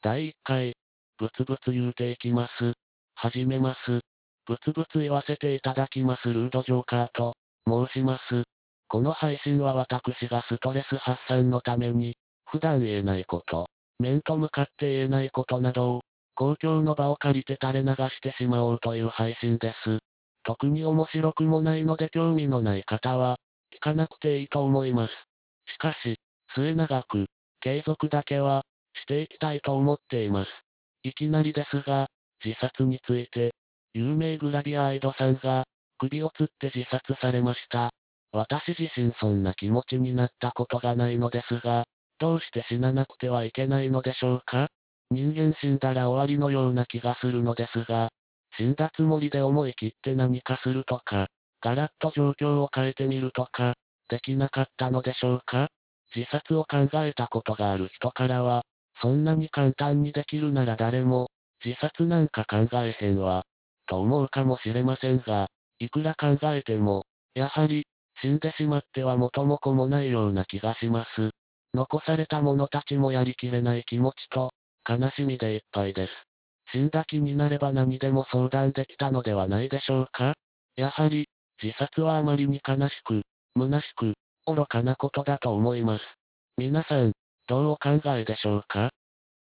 第1回、ブツブツ言うていきます。始めます。ブツブツ言わせていただきますルードジョーカーと申します。この配信は私がストレス発散のために、普段言えないこと、面と向かって言えないことなどを、公共の場を借りて垂れ流してしまおうという配信です。特に面白くもないので興味のない方は、聞かなくていいと思います。しかし、末永く、継続だけは、していきたいと思っています。いきなりですが、自殺について、有名グラビアアイドさんが、首を吊って自殺されました。私自身そんな気持ちになったことがないのですが、どうして死ななくてはいけないのでしょうか？人間死んだら終わりのような気がするのですが、死んだつもりで思い切って何かするとか、ガラッと状況を変えてみるとか、できなかったのでしょうか？自殺を考えたことがある人からは、そんなに簡単にできるなら誰も、自殺なんか考えへんわ、と思うかもしれませんが、いくら考えても、やはり、死んでしまっては元も子もないような気がします。残された者たちもやりきれない気持ちと、悲しみでいっぱいです。死んだ気になれば何でも相談できたのではないでしょうかやはり、自殺はあまりに悲しく、虚しく、愚かなことだと思います。皆さん、どうお考えでしょうか？